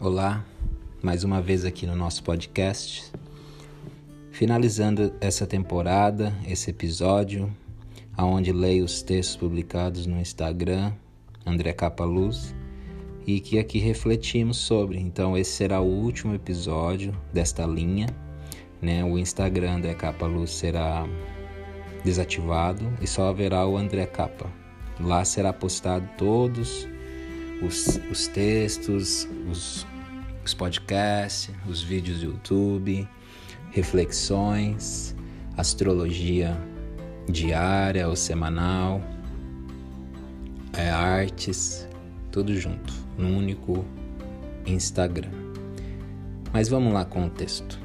Olá, mais uma vez aqui no nosso podcast. Finalizando essa temporada, esse episódio, aonde leio os textos publicados no Instagram, André Capa Luz, e que aqui refletimos sobre. Então, esse será o último episódio desta linha. Né? O Instagram André Capa Luz será desativado e só haverá o André Capa. Lá será postado todos os, os textos, os, os podcasts, os vídeos do YouTube, reflexões, astrologia diária ou semanal, é, artes, tudo junto, num único Instagram. Mas vamos lá com o texto.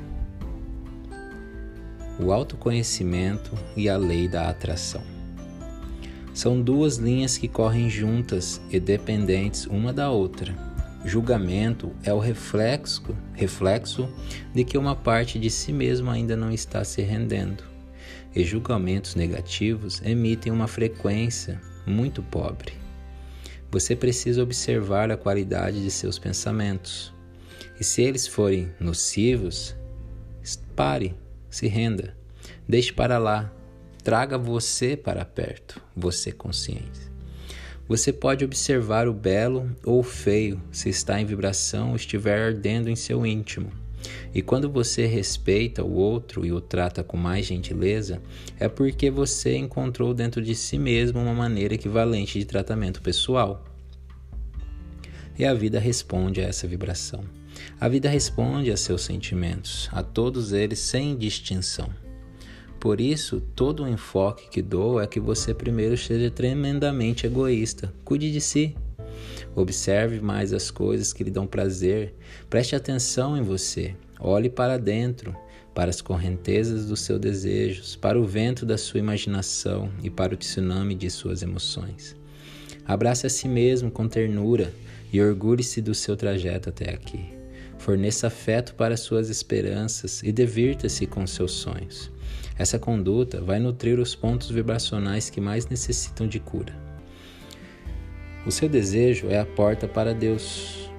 O autoconhecimento e a lei da atração. São duas linhas que correm juntas e dependentes uma da outra. Julgamento é o reflexo, reflexo de que uma parte de si mesmo ainda não está se rendendo. E julgamentos negativos emitem uma frequência muito pobre. Você precisa observar a qualidade de seus pensamentos. E se eles forem nocivos, pare, se renda. Deixe para lá. Traga você para perto, você consciente. Você pode observar o belo ou o feio se está em vibração ou estiver ardendo em seu íntimo. E quando você respeita o outro e o trata com mais gentileza, é porque você encontrou dentro de si mesmo uma maneira equivalente de tratamento pessoal. E a vida responde a essa vibração. A vida responde a seus sentimentos, a todos eles sem distinção. Por isso, todo o enfoque que dou é que você primeiro seja tremendamente egoísta. Cuide de si. Observe mais as coisas que lhe dão prazer. Preste atenção em você. Olhe para dentro, para as correntezas dos seus desejos, para o vento da sua imaginação e para o tsunami de suas emoções. Abrace a si mesmo com ternura e orgulhe-se do seu trajeto até aqui. Forneça afeto para suas esperanças e divirta-se com seus sonhos. Essa conduta vai nutrir os pontos vibracionais que mais necessitam de cura. O seu desejo é a porta para Deus,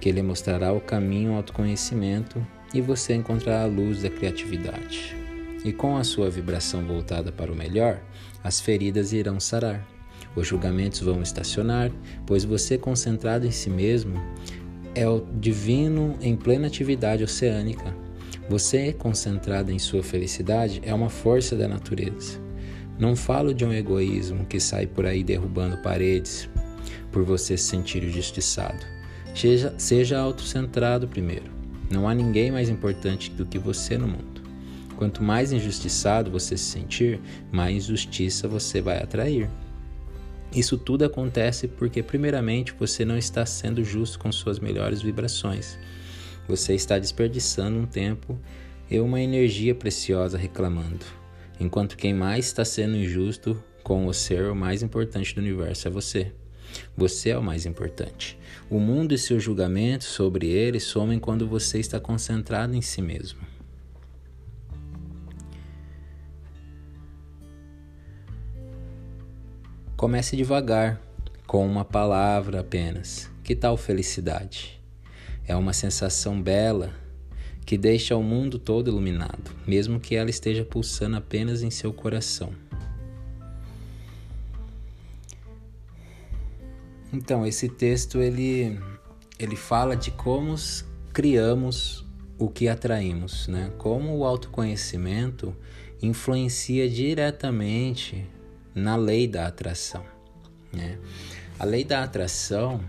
que Ele mostrará o caminho ao autoconhecimento e você encontrará a luz da criatividade. E com a sua vibração voltada para o melhor, as feridas irão sarar. Os julgamentos vão estacionar, pois você, concentrado em si mesmo, é o divino em plena atividade oceânica. Você, concentrado em sua felicidade, é uma força da natureza. Não falo de um egoísmo que sai por aí derrubando paredes por você se sentir injustiçado. Seja, seja autocentrado primeiro. Não há ninguém mais importante do que você no mundo. Quanto mais injustiçado você se sentir, mais justiça você vai atrair. Isso tudo acontece porque, primeiramente, você não está sendo justo com suas melhores vibrações. Você está desperdiçando um tempo e uma energia preciosa reclamando, enquanto quem mais está sendo injusto com o ser o mais importante do universo é você. Você é o mais importante. O mundo e seu julgamento sobre ele somem quando você está concentrado em si mesmo. Comece devagar, com uma palavra apenas. Que tal felicidade? É uma sensação bela que deixa o mundo todo iluminado, mesmo que ela esteja pulsando apenas em seu coração. Então, esse texto ele ele fala de como criamos o que atraímos, né? Como o autoconhecimento influencia diretamente na lei da atração. Né? A lei da atração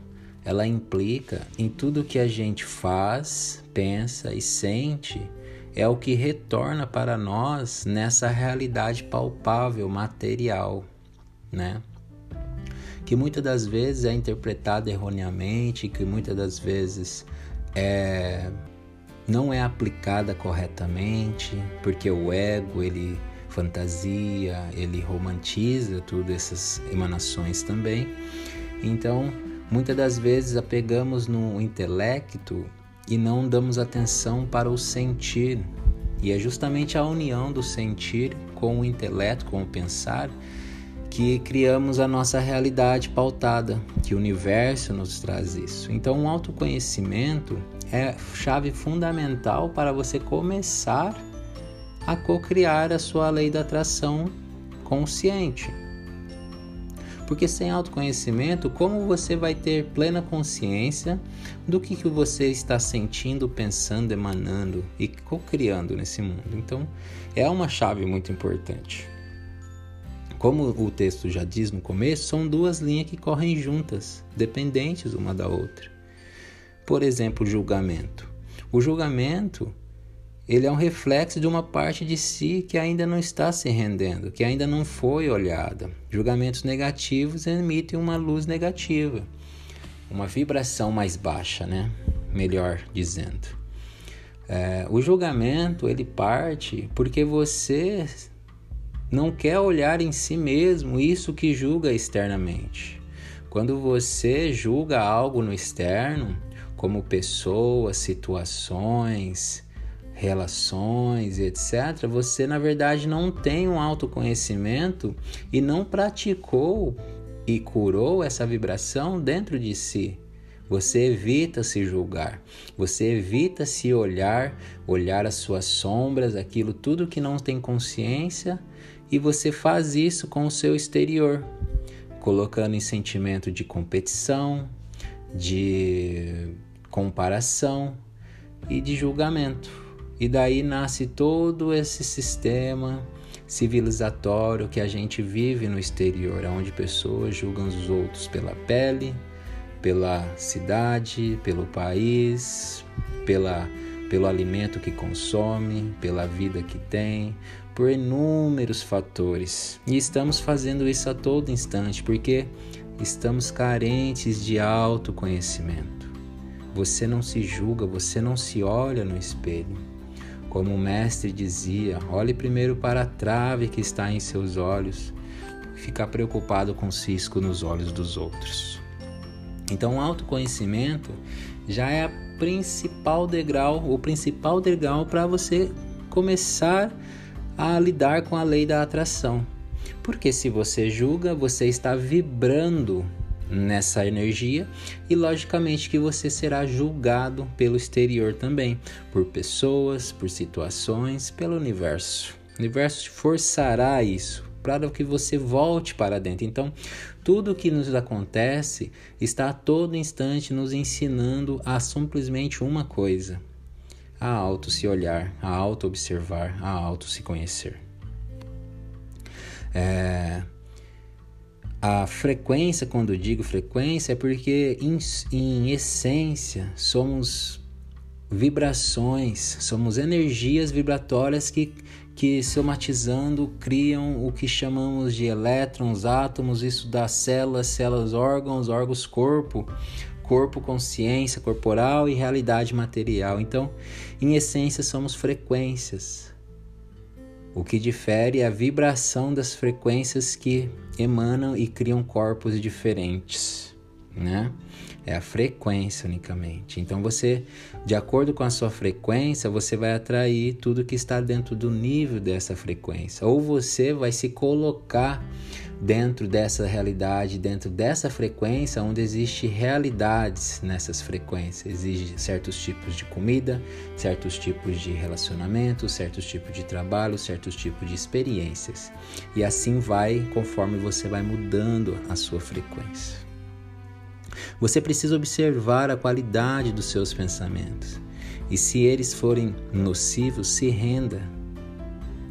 ela implica em tudo que a gente faz, pensa e sente é o que retorna para nós nessa realidade palpável, material, né? Que muitas das vezes é interpretada erroneamente, que muitas das vezes é, não é aplicada corretamente, porque o ego ele fantasia, ele romantiza todas essas emanações também. Então, muitas das vezes apegamos no intelecto e não damos atenção para o sentir. E é justamente a união do sentir com o intelecto, com o pensar, que criamos a nossa realidade pautada, que o universo nos traz isso. Então, o autoconhecimento é chave fundamental para você começar a co-criar a sua lei da atração consciente. Porque sem autoconhecimento, como você vai ter plena consciência do que, que você está sentindo, pensando, emanando e co-criando nesse mundo? Então, é uma chave muito importante. Como o texto já diz no começo, são duas linhas que correm juntas, dependentes uma da outra. Por exemplo, julgamento. O julgamento ele é um reflexo de uma parte de si que ainda não está se rendendo, que ainda não foi olhada. Julgamentos negativos emitem uma luz negativa, uma vibração mais baixa, né? Melhor dizendo. É, o julgamento ele parte porque você não quer olhar em si mesmo isso que julga externamente. Quando você julga algo no externo, como pessoas, situações, relações, etc., você na verdade não tem um autoconhecimento e não praticou e curou essa vibração dentro de si. Você evita se julgar, você evita se olhar, olhar as suas sombras, aquilo tudo que não tem consciência, e você faz isso com o seu exterior, colocando em sentimento de competição, de comparação e de julgamento. E daí nasce todo esse sistema civilizatório que a gente vive no exterior, onde pessoas julgam os outros pela pele, pela cidade, pelo país, pela, pelo alimento que consome, pela vida que tem, por inúmeros fatores. E estamos fazendo isso a todo instante porque estamos carentes de autoconhecimento. Você não se julga, você não se olha no espelho. Como o mestre dizia, olhe primeiro para a trave que está em seus olhos, ficar preocupado com o cisco nos olhos dos outros. Então, o autoconhecimento já é a principal degrau, o principal degrau para você começar a lidar com a lei da atração. Porque se você julga, você está vibrando nessa energia e logicamente que você será julgado pelo exterior também, por pessoas, por situações, pelo universo. O universo te forçará isso para que você volte para dentro. Então, tudo o que nos acontece está a todo instante nos ensinando a simplesmente uma coisa: a auto se olhar, a auto observar, a auto se conhecer. É, a frequência, quando eu digo frequência, é porque em, em essência somos vibrações, somos energias vibratórias que, que somatizando criam o que chamamos de elétrons, átomos, isso dá células, células, órgãos, órgãos, corpo, corpo, consciência corporal e realidade material. Então, em essência, somos frequências. O que difere é a vibração das frequências que emanam e criam corpos diferentes, né? É a frequência unicamente. Então você, de acordo com a sua frequência, você vai atrair tudo que está dentro do nível dessa frequência. Ou você vai se colocar dentro dessa realidade, dentro dessa frequência, onde existe realidades nessas frequências. Existem certos tipos de comida, certos tipos de relacionamento, certos tipos de trabalho, certos tipos de experiências. E assim vai conforme você vai mudando a sua frequência. Você precisa observar a qualidade dos seus pensamentos. E se eles forem nocivos, se renda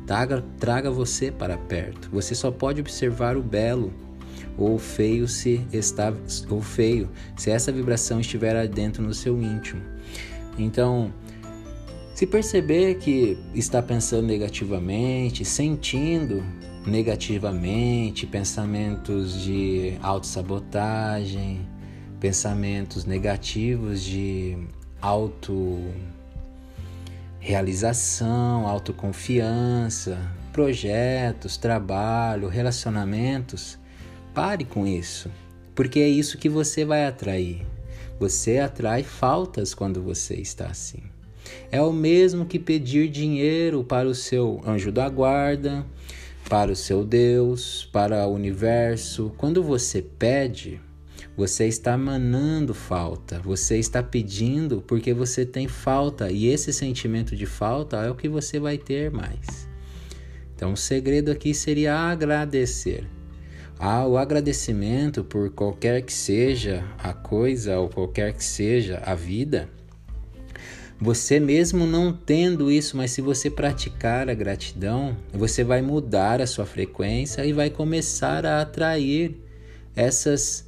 Traga, traga você para perto. Você só pode observar o belo ou feio se está ou feio se essa vibração estiver dentro no seu íntimo. Então, se perceber que está pensando negativamente, sentindo negativamente, pensamentos de autossabotagem, pensamentos negativos de auto realização, autoconfiança, projetos, trabalho, relacionamentos. Pare com isso, porque é isso que você vai atrair. Você atrai faltas quando você está assim. É o mesmo que pedir dinheiro para o seu anjo da guarda, para o seu Deus, para o universo. Quando você pede, você está manando falta, você está pedindo porque você tem falta e esse sentimento de falta é o que você vai ter mais. Então, o segredo aqui seria agradecer. Ah, o agradecimento por qualquer que seja a coisa ou qualquer que seja a vida. Você mesmo não tendo isso, mas se você praticar a gratidão, você vai mudar a sua frequência e vai começar a atrair essas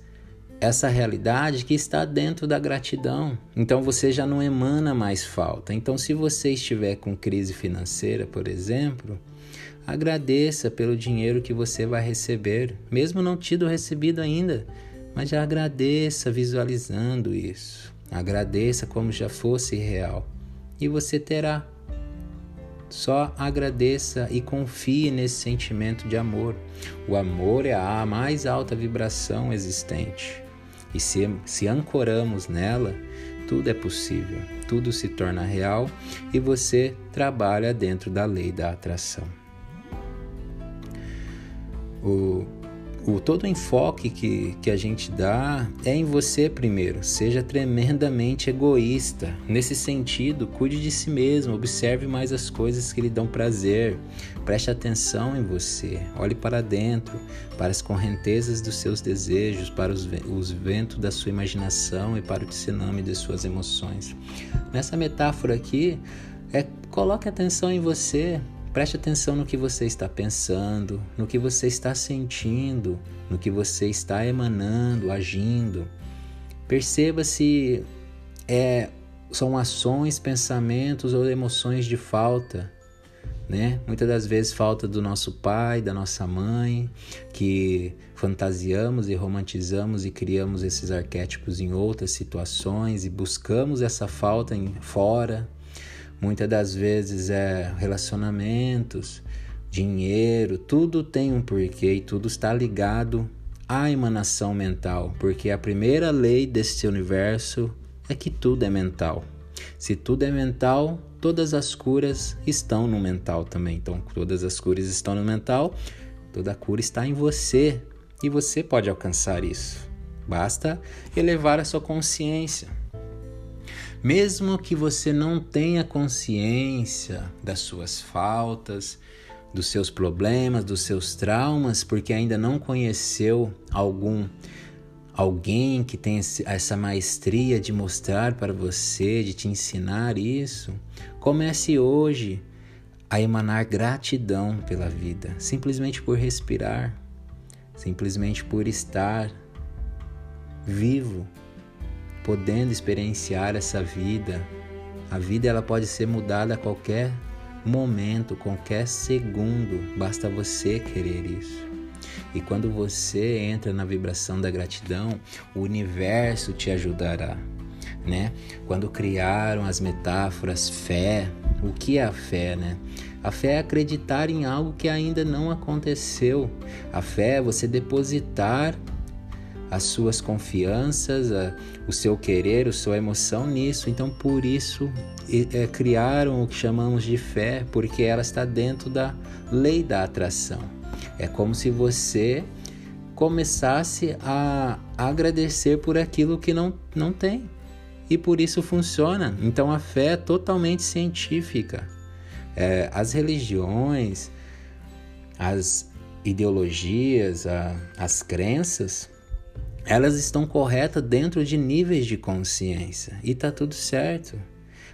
essa realidade que está dentro da gratidão. Então você já não emana mais falta. Então se você estiver com crise financeira, por exemplo, agradeça pelo dinheiro que você vai receber, mesmo não tido recebido ainda, mas já agradeça visualizando isso. Agradeça como já fosse real e você terá. Só agradeça e confie nesse sentimento de amor. O amor é a mais alta vibração existente. E se, se ancoramos nela, tudo é possível, tudo se torna real e você trabalha dentro da lei da atração. O o todo o enfoque que, que a gente dá é em você primeiro. Seja tremendamente egoísta. Nesse sentido, cuide de si mesmo, observe mais as coisas que lhe dão prazer. Preste atenção em você. Olhe para dentro, para as correntezas dos seus desejos, para os, os ventos da sua imaginação e para o tsunami de suas emoções. Nessa metáfora aqui, é coloque atenção em você, Preste atenção no que você está pensando, no que você está sentindo, no que você está emanando, agindo. Perceba se é, são ações, pensamentos ou emoções de falta. Né? Muitas das vezes falta do nosso pai, da nossa mãe, que fantasiamos e romantizamos e criamos esses arquétipos em outras situações e buscamos essa falta em fora, Muitas das vezes é relacionamentos, dinheiro, tudo tem um porquê e tudo está ligado à emanação mental, porque a primeira lei desse universo é que tudo é mental. Se tudo é mental, todas as curas estão no mental também. Então, todas as curas estão no mental, toda cura está em você e você pode alcançar isso. Basta elevar a sua consciência. Mesmo que você não tenha consciência das suas faltas, dos seus problemas, dos seus traumas, porque ainda não conheceu algum alguém que tem essa maestria de mostrar para você, de te ensinar isso, comece hoje a emanar gratidão pela vida, simplesmente por respirar, simplesmente por estar vivo, podendo experienciar essa vida. A vida ela pode ser mudada a qualquer momento, qualquer segundo, basta você querer isso. E quando você entra na vibração da gratidão, o universo te ajudará, né? Quando criaram as metáforas fé, o que é a fé, né? A fé é acreditar em algo que ainda não aconteceu. A fé é você depositar as suas confianças, a, o seu querer, a sua emoção nisso. Então, por isso, é, criaram o que chamamos de fé, porque ela está dentro da lei da atração. É como se você começasse a agradecer por aquilo que não, não tem. E por isso funciona. Então, a fé é totalmente científica. É, as religiões, as ideologias, a, as crenças, elas estão corretas dentro de níveis de consciência e tá tudo certo.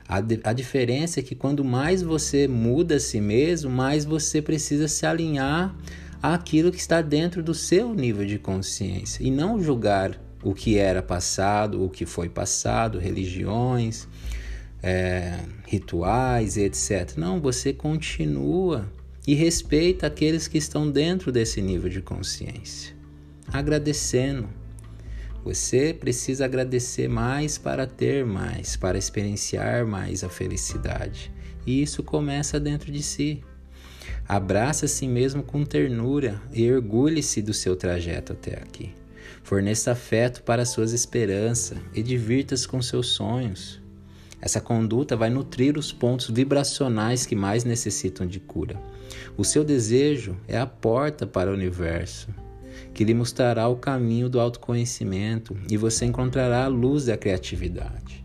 A, a diferença é que quando mais você muda a si mesmo, mais você precisa se alinhar àquilo que está dentro do seu nível de consciência e não julgar o que era passado, o que foi passado, religiões, é, rituais, etc. Não, você continua e respeita aqueles que estão dentro desse nível de consciência, agradecendo você precisa agradecer mais para ter mais, para experienciar mais a felicidade. E isso começa dentro de si. Abraça a si mesmo com ternura e orgulhe-se do seu trajeto até aqui. Forneça afeto para suas esperanças e divirta-se com seus sonhos. Essa conduta vai nutrir os pontos vibracionais que mais necessitam de cura. O seu desejo é a porta para o universo, que lhe mostrará o caminho do autoconhecimento e você encontrará a luz da criatividade.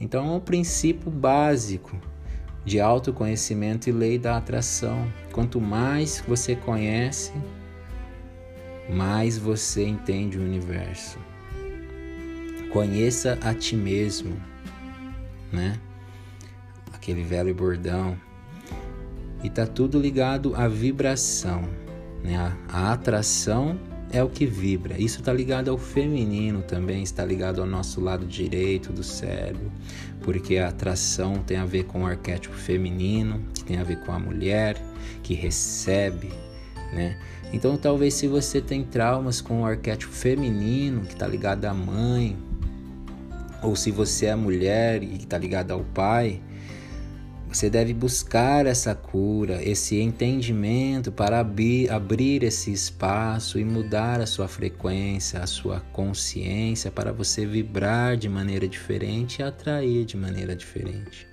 Então, é um princípio básico de autoconhecimento e lei da atração. Quanto mais você conhece, mais você entende o universo. Conheça a ti mesmo, né? Aquele velho bordão. E tá tudo ligado à vibração, né? A, atração é o que vibra. Isso está ligado ao feminino também, está ligado ao nosso lado direito do cérebro, porque a atração tem a ver com o arquétipo feminino, que tem a ver com a mulher que recebe, né? Então, talvez se você tem traumas com o arquétipo feminino, que está ligado à mãe, ou se você é mulher e está ligado ao pai, você deve buscar essa cura, esse entendimento para abrir, abrir esse espaço e mudar a sua frequência, a sua consciência para você vibrar de maneira diferente e atrair de maneira diferente.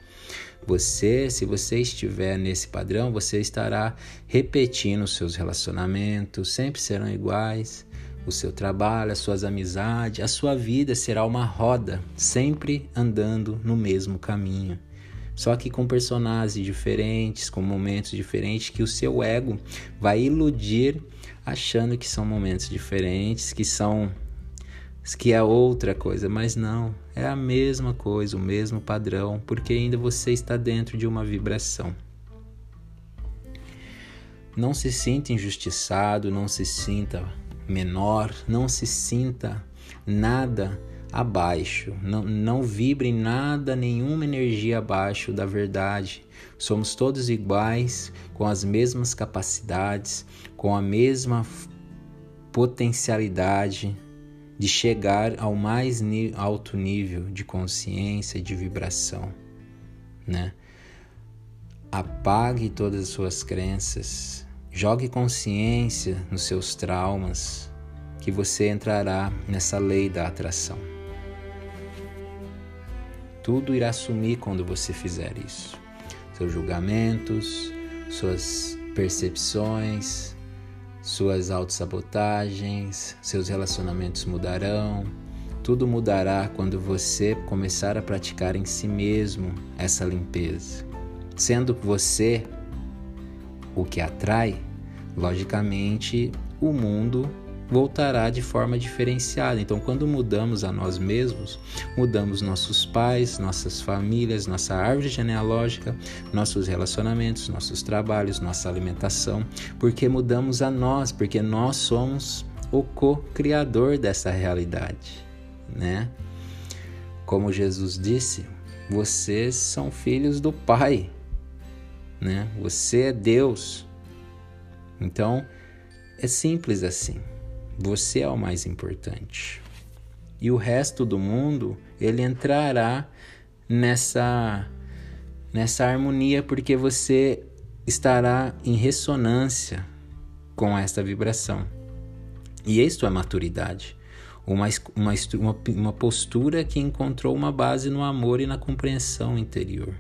Você, se você estiver nesse padrão, você estará repetindo os seus relacionamentos, sempre serão iguais. O seu trabalho, as suas amizades, a sua vida será uma roda, sempre andando no mesmo caminho. Só que com personagens diferentes, com momentos diferentes, que o seu ego vai iludir achando que são momentos diferentes, que são que é outra coisa, mas não, é a mesma coisa, o mesmo padrão, porque ainda você está dentro de uma vibração. Não se sinta injustiçado, não se sinta menor, não se sinta nada abaixo, não, não vibre nada, nenhuma energia abaixo da verdade. Somos todos iguais, com as mesmas capacidades, com a mesma potencialidade, de chegar ao mais alto nível de consciência e de vibração, né? Apague todas as suas crenças, jogue consciência nos seus traumas, que você entrará nessa lei da atração. Tudo irá sumir quando você fizer isso. Seus julgamentos, suas percepções, suas autossabotagens, seus relacionamentos mudarão. Tudo mudará quando você começar a praticar em si mesmo essa limpeza. Sendo você o que atrai, logicamente o mundo voltará de forma diferenciada. Então, quando mudamos a nós mesmos, mudamos nossos pais, nossas famílias, nossa árvore genealógica, nossos relacionamentos, nossos trabalhos, nossa alimentação, porque mudamos a nós, porque nós somos o co-criador dessa realidade, né? Como Jesus disse, vocês são filhos do Pai, né? Você é Deus. Então, é simples assim. Você é o mais importante. E o resto do mundo, ele entrará nessa nessa harmonia porque você estará em ressonância com esta vibração. E isto é maturidade. Uma, uma, uma, postura que encontrou uma base no amor e na compreensão interior.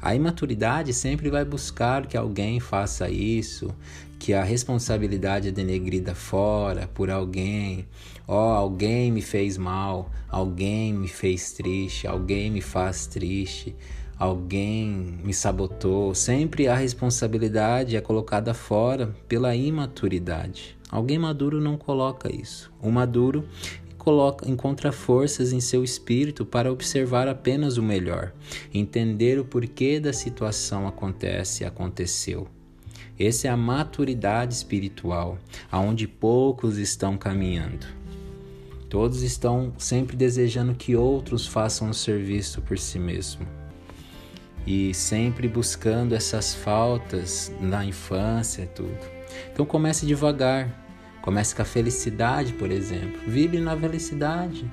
A imaturidade sempre vai buscar que alguém faça isso, que a responsabilidade é denegrida fora por alguém. Ó, oh, alguém me fez mal, alguém me fez triste, alguém me faz triste, alguém me sabotou. Sempre a responsabilidade é colocada fora pela imaturidade. Alguém maduro não coloca isso. O maduro coloca, encontra forças em seu espírito para observar apenas o melhor, entender o porquê da situação acontece e aconteceu. Essa é a maturidade espiritual, aonde poucos estão caminhando. Todos estão sempre desejando que outros façam o serviço por si mesmo. E sempre buscando essas faltas na infância, tudo. Então comece devagar. Comece com a felicidade, por exemplo. Vive na felicidade.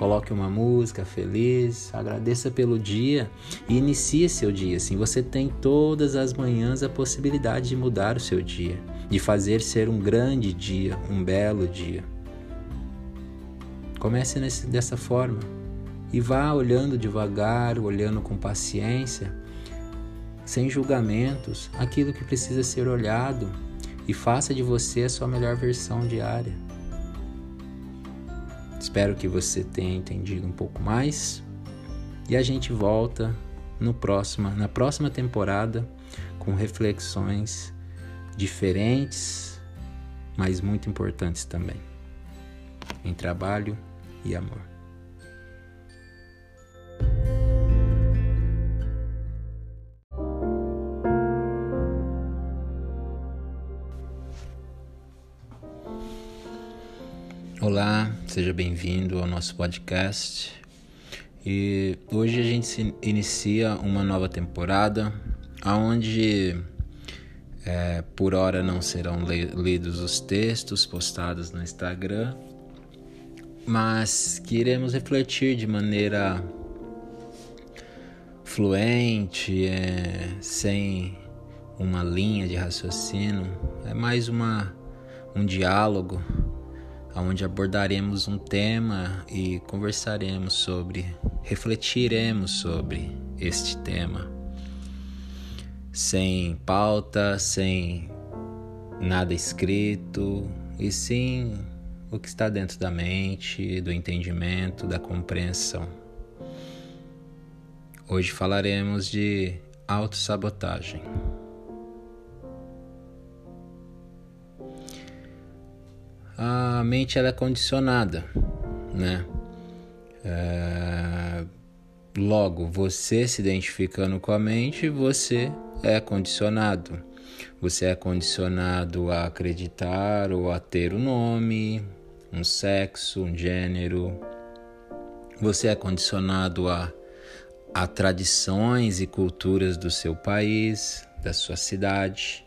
Coloque uma música feliz, agradeça pelo dia e inicie seu dia. Assim você tem todas as manhãs a possibilidade de mudar o seu dia, de fazer ser um grande dia, um belo dia. Comece nesse, dessa forma e vá olhando devagar, olhando com paciência, sem julgamentos, aquilo que precisa ser olhado e faça de você a sua melhor versão diária. Espero que você tenha entendido um pouco mais e a gente volta no próxima, na próxima temporada com reflexões diferentes, mas muito importantes também, em trabalho e amor. Olá, seja bem-vindo ao nosso podcast. E hoje a gente inicia uma nova temporada, onde é, por hora não serão lidos os textos postados no Instagram, mas que iremos refletir de maneira fluente, é, sem uma linha de raciocínio. É mais uma, um diálogo onde abordaremos um tema e conversaremos sobre, refletiremos sobre este tema sem pauta, sem nada escrito, e sim o que está dentro da mente, do entendimento, da compreensão. Hoje falaremos de autossabotagem. A mente ela é condicionada, né? É... Logo, você se identificando com a mente, você é condicionado. Você é condicionado a acreditar ou a ter um nome, um sexo, um gênero. Você é condicionado a, a tradições e culturas do seu país, da sua cidade.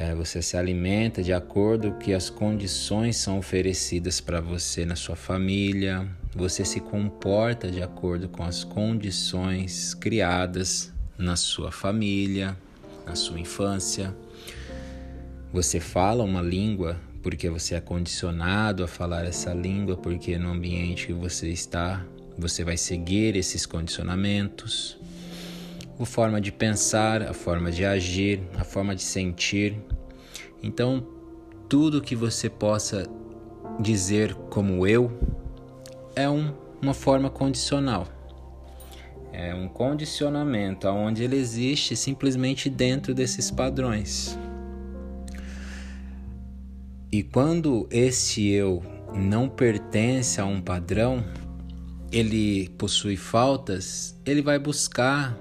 É, você se alimenta de acordo com que as condições são oferecidas para você na sua família. Você se comporta de acordo com as condições criadas na sua família, na sua infância. Você fala uma língua porque você é condicionado a falar essa língua, porque no ambiente que você está, você vai seguir esses condicionamentos. A forma de pensar, a forma de agir, a forma de sentir. Então, tudo que você possa dizer como eu é um, uma forma condicional é um condicionamento onde ele existe simplesmente dentro desses padrões. E quando esse eu não pertence a um padrão, ele possui faltas, ele vai buscar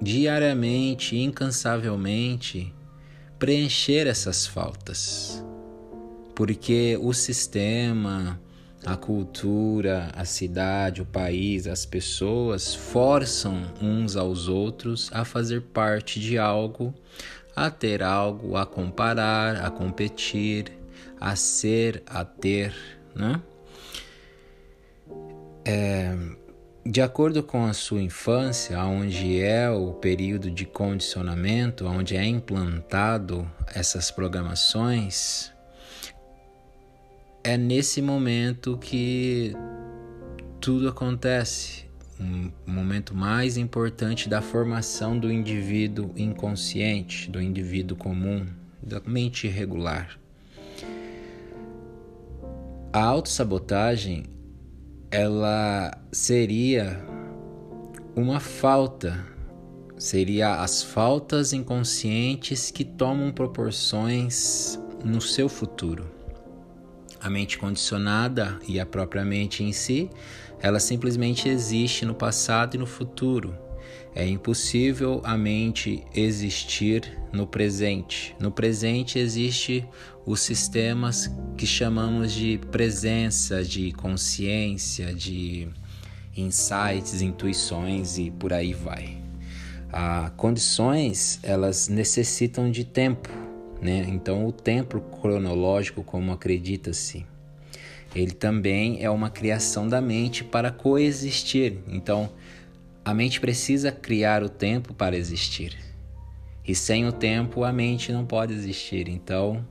diariamente, incansavelmente, preencher essas faltas. Porque o sistema, a cultura, a cidade, o país, as pessoas forçam uns aos outros a fazer parte de algo, a ter algo, a comparar, a competir, a ser, a ter, né? É, de acordo com a sua infância, onde é o período de condicionamento, onde é implantado essas programações, é nesse momento que tudo acontece. Um momento mais importante da formação do indivíduo inconsciente, do indivíduo comum, da mente irregular. A autossabotagem ela seria uma falta, seria as faltas inconscientes que tomam proporções no seu futuro. A mente condicionada e a própria mente em si, ela simplesmente existe no passado e no futuro. É impossível a mente existir no presente. No presente existe os sistemas que chamamos de presença, de consciência, de insights, intuições e por aí vai. Ah, condições elas necessitam de tempo né? Então, o tempo cronológico, como acredita-se, ele também é uma criação da mente para coexistir. Então, a mente precisa criar o tempo para existir. E sem o tempo, a mente não pode existir. Então,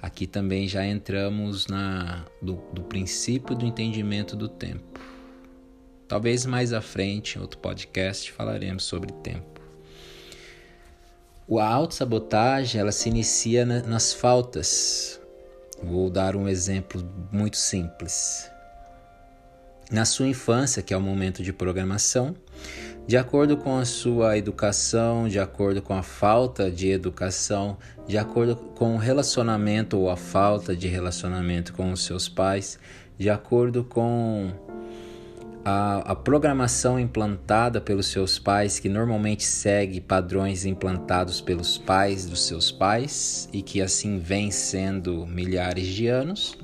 aqui também já entramos na do, do princípio do entendimento do tempo. Talvez mais à frente, em outro podcast, falaremos sobre tempo. A autossabotagem ela se inicia na, nas faltas. Vou dar um exemplo muito simples. Na sua infância, que é o momento de programação, de acordo com a sua educação, de acordo com a falta de educação, de acordo com o relacionamento ou a falta de relacionamento com os seus pais, de acordo com a, a, programação implantada pelos seus pais, que normalmente segue padrões implantados pelos pais dos seus pais e que assim vem sendo milhares de anos.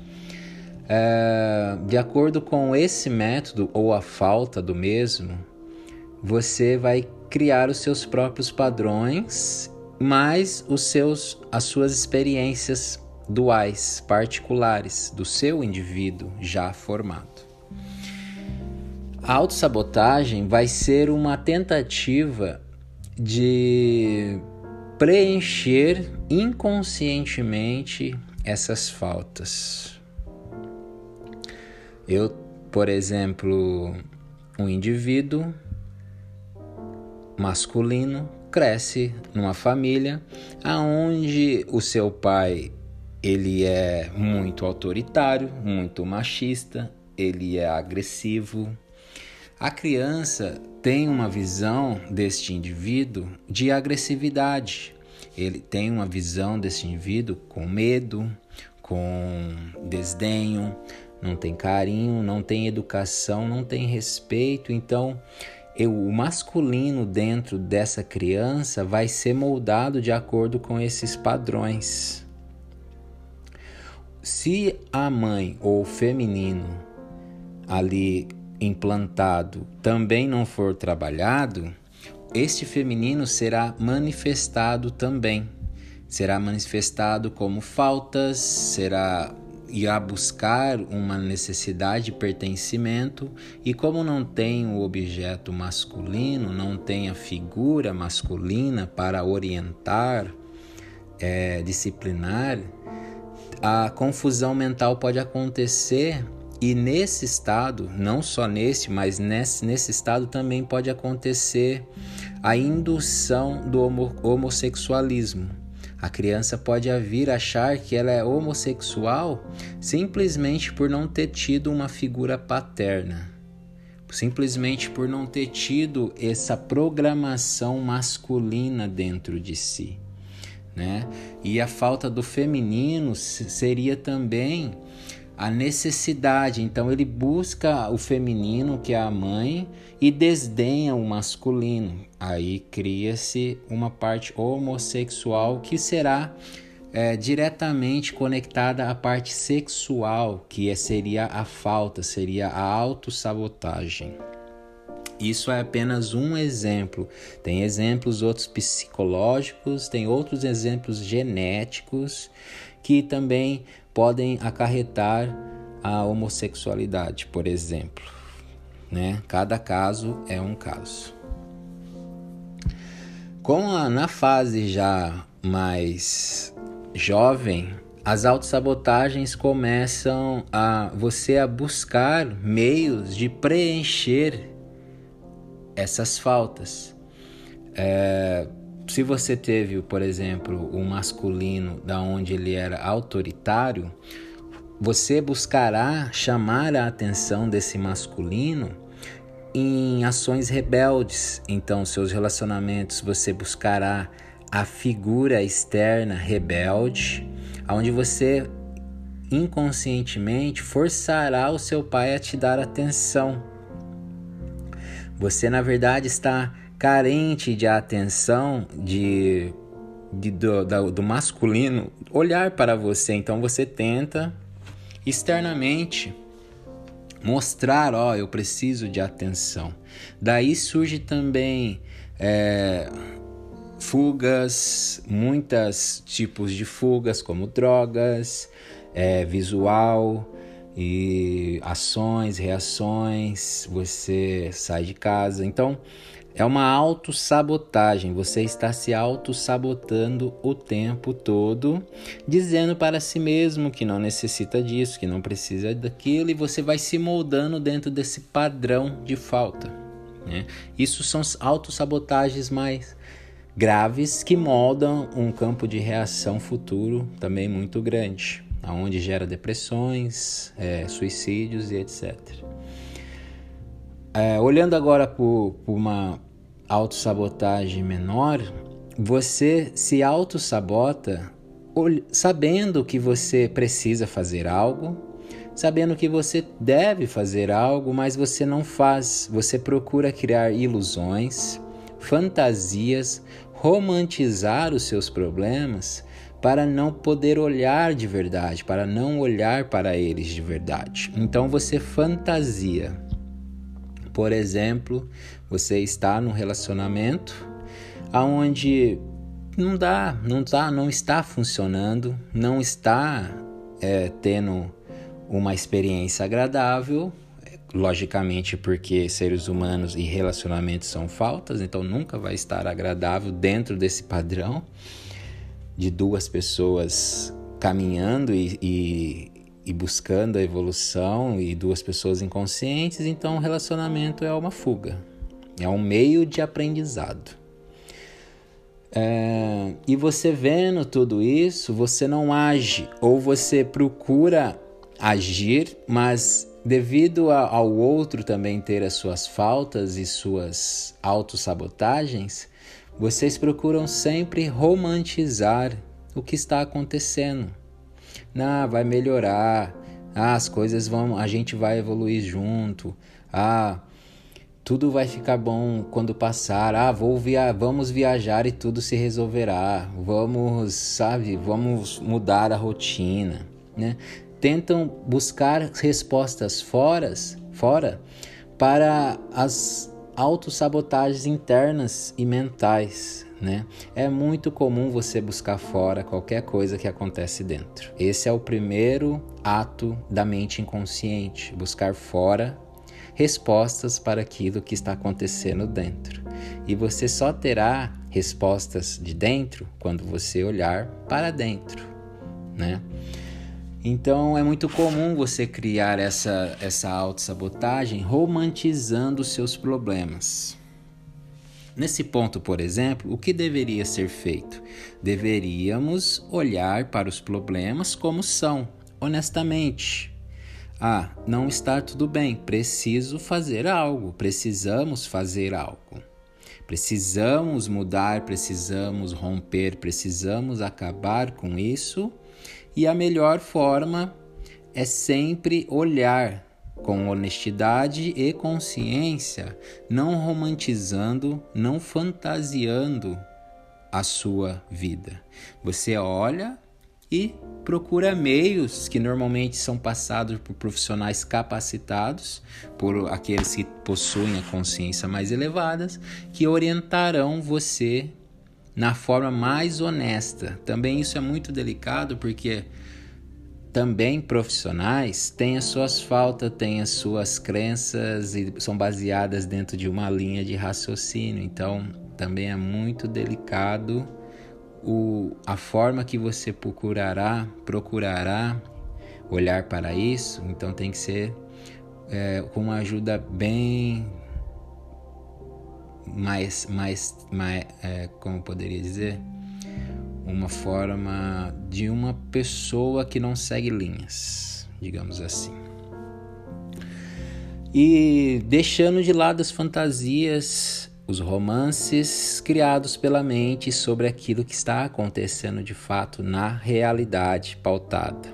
É, de acordo com esse método ou a falta do mesmo, você vai criar os seus próprios padrões, mais os seus, as suas experiências duais, particulares do seu indivíduo já formado. A autossabotagem vai ser uma tentativa de preencher inconscientemente essas faltas. Eu, por exemplo, um indivíduo masculino cresce numa família aonde o seu pai ele é muito autoritário, muito machista, ele é agressivo, a criança tem uma visão deste indivíduo de agressividade. Ele tem uma visão deste indivíduo com medo, com desdenho, não tem carinho, não tem educação, não tem respeito. Então, eu, o masculino dentro dessa criança vai ser moldado de acordo com esses padrões. Se a mãe ou o feminino ali implantado também não for trabalhado, este feminino será manifestado também. Será manifestado como faltas, será irá buscar uma necessidade de pertencimento e como não tem o objeto masculino, não tem a figura masculina para orientar, é, disciplinar, a confusão mental pode acontecer e nesse estado, não só nesse, mas nesse, nesse estado também pode acontecer a indução do homo, homossexualismo. A criança pode vir achar que ela é homossexual simplesmente por não ter tido uma figura paterna, simplesmente por não ter tido essa programação masculina dentro de si. Né? E a falta do feminino seria também a necessidade. Então ele busca o feminino, que é a mãe, e desdenha o masculino. Aí cria-se uma parte homossexual que será é, diretamente conectada à parte sexual, que é, seria a falta, seria a autossabotagem. Isso é apenas um exemplo. Tem exemplos outros psicológicos, tem outros exemplos genéticos que também podem acarretar a homossexualidade, por exemplo. Né? Cada caso é um caso. Com a, na fase já mais jovem, as autossabotagens começam a você a buscar meios de preencher essas faltas. É, se você teve, por exemplo, um masculino da onde ele era autoritário, você buscará chamar a atenção desse masculino em ações rebeldes. Então, seus relacionamentos você buscará a figura externa rebelde, onde você inconscientemente forçará o seu pai a te dar atenção. Você, na verdade, está carente de atenção de, de do, do, do masculino olhar para você. Então você tenta externamente mostrar, ó, oh, eu preciso de atenção. Daí surge também é, fugas, muitos tipos de fugas, como drogas, é, visual e ações, reações. Você sai de casa. Então É uma autossabotagem. Você está se autossabotando o tempo todo, dizendo para si mesmo que não necessita disso, que não precisa daquilo, e você vai se moldando dentro desse padrão de falta. Né? Isso são autossabotagens mais graves que moldam um campo de reação futuro também muito grande, aonde gera depressões, é, suicídios e etc. É, olhando agora por, por uma autossabotagem menor, você se autossabota sabendo que você precisa fazer algo, sabendo que você deve fazer algo, mas você não faz. Você procura criar ilusões, fantasias, romantizar os seus problemas para não poder olhar de verdade, para não olhar para eles de verdade. Então você fantasia. Por exemplo, você está num relacionamento aonde não dá, não tá, não está funcionando, não está é, tendo uma experiência agradável, logicamente porque seres humanos e relacionamentos são faltas, então nunca vai estar agradável dentro desse padrão de duas pessoas caminhando e, e, e buscando a evolução e duas pessoas inconscientes, então o relacionamento é uma fuga, é um meio de aprendizado. É, e você vendo tudo isso, você não age ou você procura agir, mas devido a, ao outro também ter as suas faltas e suas autossabotagens, vocês procuram sempre romantizar o que está acontecendo ah, vai melhorar. Ah, as coisas vão, a gente vai evoluir junto. Ah, tudo vai ficar bom quando passar. Ah, vou via vamos viajar e tudo se resolverá. Vamos, sabe, vamos mudar a rotina, né? Tentam buscar respostas fora, fora para as autossabotagens internas e mentais, né? É muito comum você buscar fora qualquer coisa que acontece dentro. Esse é o primeiro ato da mente inconsciente, buscar fora respostas para aquilo que está acontecendo dentro. E você só terá respostas de dentro quando você olhar para dentro, né? Então é muito comum você criar essa, essa autossabotagem romantizando seus problemas. Nesse ponto, por exemplo, o que deveria ser feito? Deveríamos olhar para os problemas como são, honestamente. Ah, não está tudo bem, preciso fazer algo, precisamos fazer algo. Precisamos mudar, precisamos romper, precisamos acabar com isso, e a melhor forma é sempre olhar com honestidade e consciência, não romantizando, não fantasiando a sua vida. Você olha e procura meios que normalmente são passados por profissionais capacitados, por aqueles que possuem a consciência mais elevadas, que orientarão você na forma mais honesta. Também isso é muito delicado porque também profissionais têm as suas faltas, têm as suas crenças e são baseadas dentro de uma linha de raciocínio. Então, também é muito delicado o, a forma que você procurará, procurará olhar para isso. Então, tem que ser é, com uma ajuda bem mais, mais, mais é, como poderia dizer? Uma forma de uma pessoa que não segue linhas, digamos assim. E deixando de lado as fantasias, os romances criados pela mente sobre aquilo que está acontecendo de fato na realidade pautada.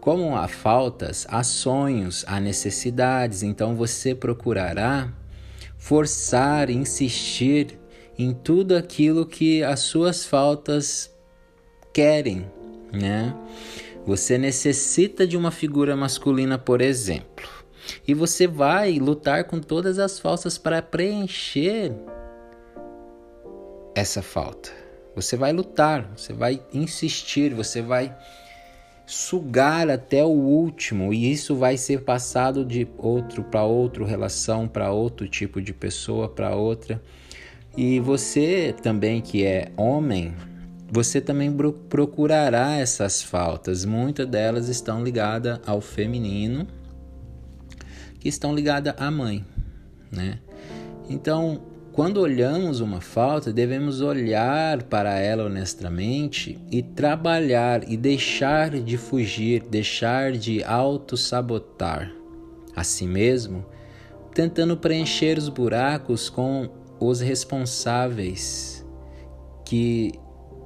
Como há faltas, há sonhos, há necessidades, então você procurará forçar, insistir em tudo aquilo que as suas faltas querem, né? Você necessita de uma figura masculina, por exemplo, e você vai lutar com todas as faltas para preencher essa falta. Você vai lutar, você vai insistir, você vai sugar até o último e isso vai ser passado de outro para outro, relação para outro tipo de pessoa para outra. E você também que é homem, você também procurará essas faltas. Muitas delas estão ligadas ao feminino, que estão ligadas à mãe, né? Então, quando olhamos uma falta, devemos olhar para ela honestamente e trabalhar e deixar de fugir, deixar de auto-sabotar a si mesmo, tentando preencher os buracos com os responsáveis que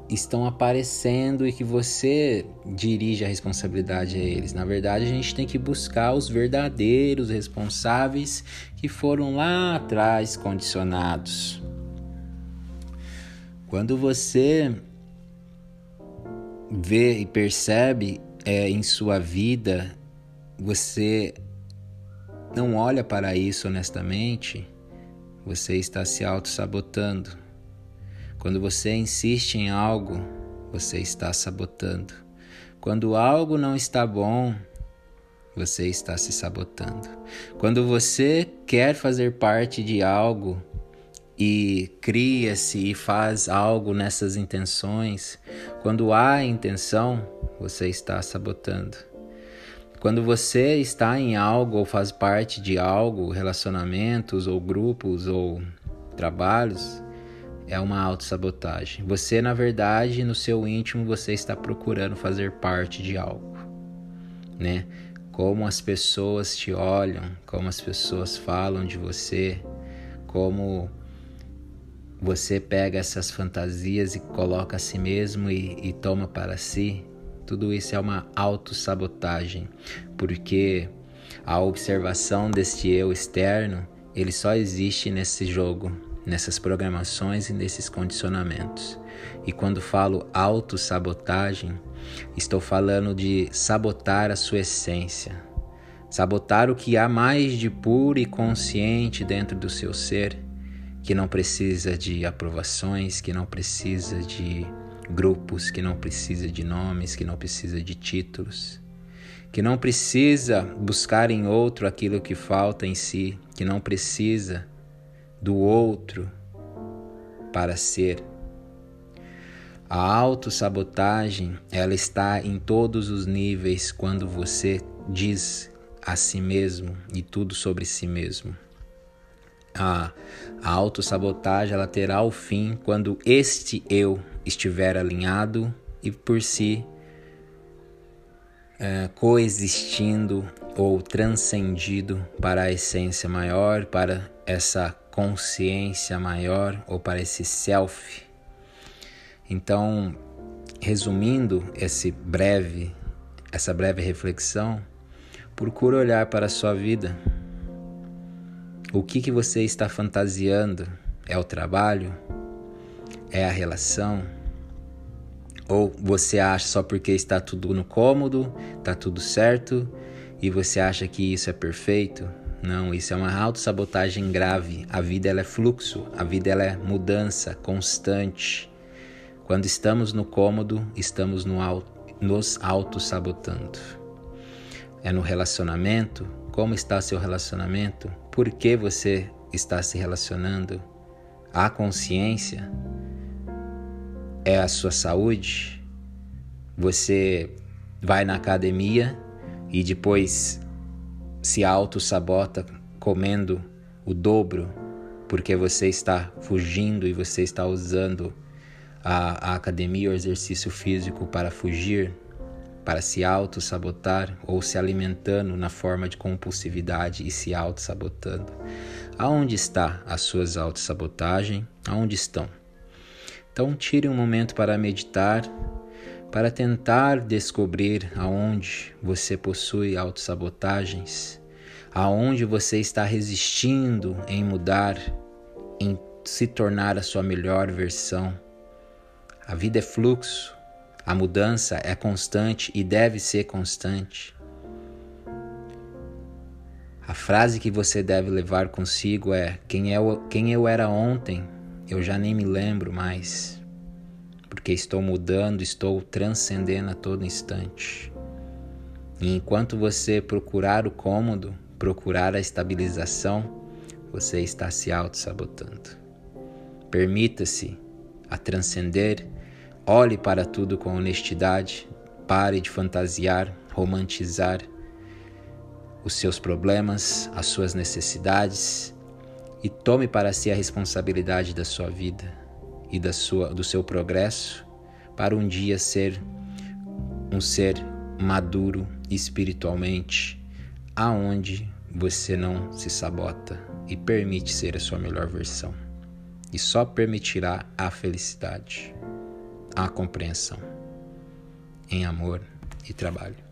estão aparecendo e que você dirige a responsabilidade a eles. Na verdade, a gente tem que buscar os verdadeiros responsáveis que foram lá atrás condicionados. Quando você vê e percebe é, em sua vida, você não olha para isso honestamente, você está se auto-sabotando quando você insiste em algo, você está sabotando. Quando algo não está bom, você está se sabotando. Quando você quer fazer parte de algo e cria-se e faz algo nessas intenções, quando há intenção, você está sabotando. Quando você está em algo ou faz parte de algo, relacionamentos ou grupos ou trabalhos, é uma autossabotagem. Você, na verdade, no seu íntimo, você está procurando fazer parte de algo, né? Como as pessoas te olham, como as pessoas falam de você, como você pega essas fantasias e coloca a si mesmo e, e toma para si, tudo isso é uma autossabotagem, porque a observação deste eu externo, ele só existe nesse jogo, nessas programações e nesses condicionamentos. E quando falo autossabotagem, estou falando de sabotar a sua essência, sabotar o que há mais de puro e consciente dentro do seu ser, que não precisa de aprovações, que não precisa de grupos, que não precisa de nomes, que não precisa de títulos, que não precisa buscar em outro aquilo que falta em si, que não precisa do outro para ser. A autossabotagem, ela está em todos os níveis quando você diz a si mesmo e tudo sobre si mesmo. A, a autossabotagem ela terá o fim quando este eu estiver alinhado e por si é, coexistindo ou transcendido para a essência maior, para essa consciência maior ou para esse self. Então, resumindo esse breve, essa breve reflexão, procure olhar para a sua vida. O que que você está fantasiando? É o trabalho? É a relação? Ou você acha só porque está tudo no cômodo, está tudo certo e você acha que isso é perfeito? Não, isso é uma autossabotagem grave. A vida ela é fluxo, a vida ela é mudança constante. Quando estamos no cômodo, estamos no auto, nos auto-sabotando. É no relacionamento? Como está seu relacionamento? Por que você está se relacionando? A consciência? É a sua saúde? Você vai na academia e depois se auto-sabota comendo o dobro porque você está fugindo e você está usando a, a academia ou exercício físico para fugir, para se auto-sabotar ou se alimentando na forma de compulsividade e se auto-sabotando. Aonde está as suas auto-sabotagem? Aonde estão? Então tire um momento para meditar, para tentar descobrir aonde você possui autossabotagens, aonde você está resistindo em mudar, em se tornar a sua melhor versão. A vida é fluxo, a mudança é constante e deve ser constante. A frase que você deve levar consigo é: quem, é, quem eu era ontem, eu já nem me lembro mais porque estou mudando, estou transcendendo a todo instante. E enquanto você procurar o cômodo, procurar a estabilização, você está se auto-sabotando. Permita-se a transcender, olhe para tudo com honestidade, pare de fantasiar, romantizar os seus problemas, as suas necessidades e tome para si a responsabilidade da sua vida e da sua, do seu progresso para um dia ser um ser maduro espiritualmente, aonde você não se sabota e permite ser a sua melhor versão. E só permitirá a felicidade, a compreensão, em amor e trabalho.